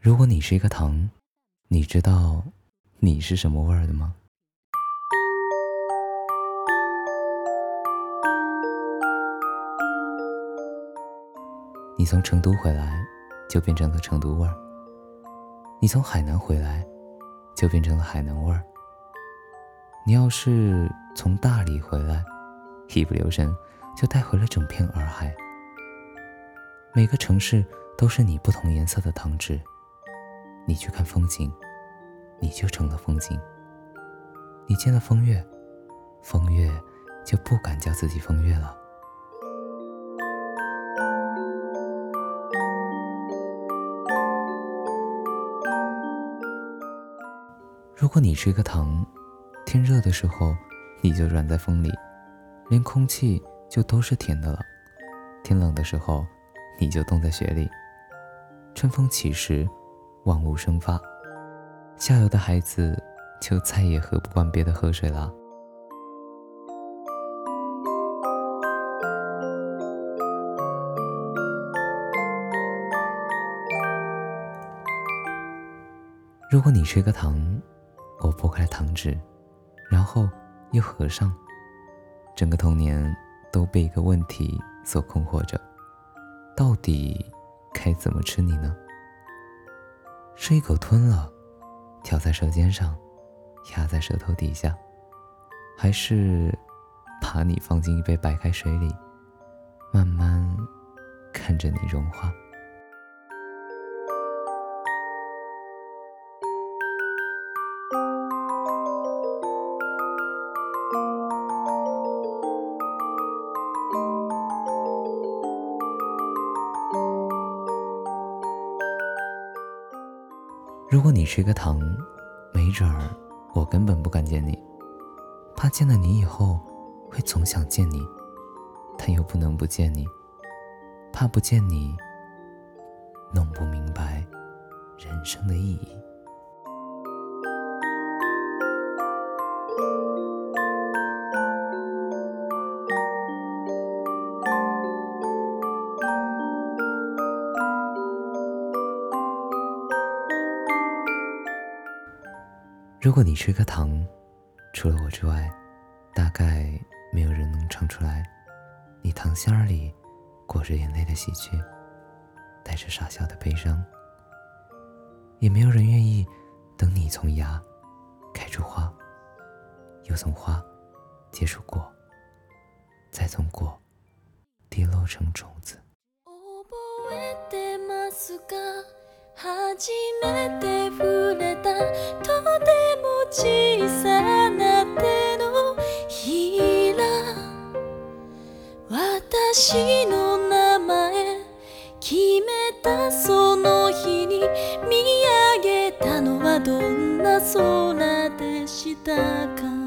如果你是一个糖，你知道你是什么味儿的吗？你从成都回来，就变成了成都味儿；你从海南回来，就变成了海南味儿。你要是从大理回来，一不留神就带回了整片洱海。每个城市都是你不同颜色的糖纸，你去看风景，你就成了风景。你见了风月，风月就不敢叫自己风月了。如果你是一个糖，天热的时候你就软在风里，连空气就都是甜的了；天冷的时候你就冻在雪里。春风起时，万物生发，下游的孩子就再也喝不惯别的河水了。如果你吃一个糖，我剥开糖纸，然后又合上。整个童年都被一个问题所困惑着：到底该怎么吃你呢？是一口吞了，挑在舌尖上，压在舌头底下，还是把你放进一杯白开水里，慢慢看着你融化？如果你是一个糖，没准儿我根本不敢见你，怕见了你以后会总想见你，但又不能不见你，怕不见你弄不明白人生的意义。如果你吃颗糖，除了我之外，大概没有人能唱出来，你糖心儿里裹着眼泪的喜鹊，带着傻笑的悲伤。也没有人愿意等你从芽开出花，又从花结出果，再从果跌落成种子。初めて触れたとても小さな手のひら。私の名前決めたその日に見上げたのはどんな空でしたか？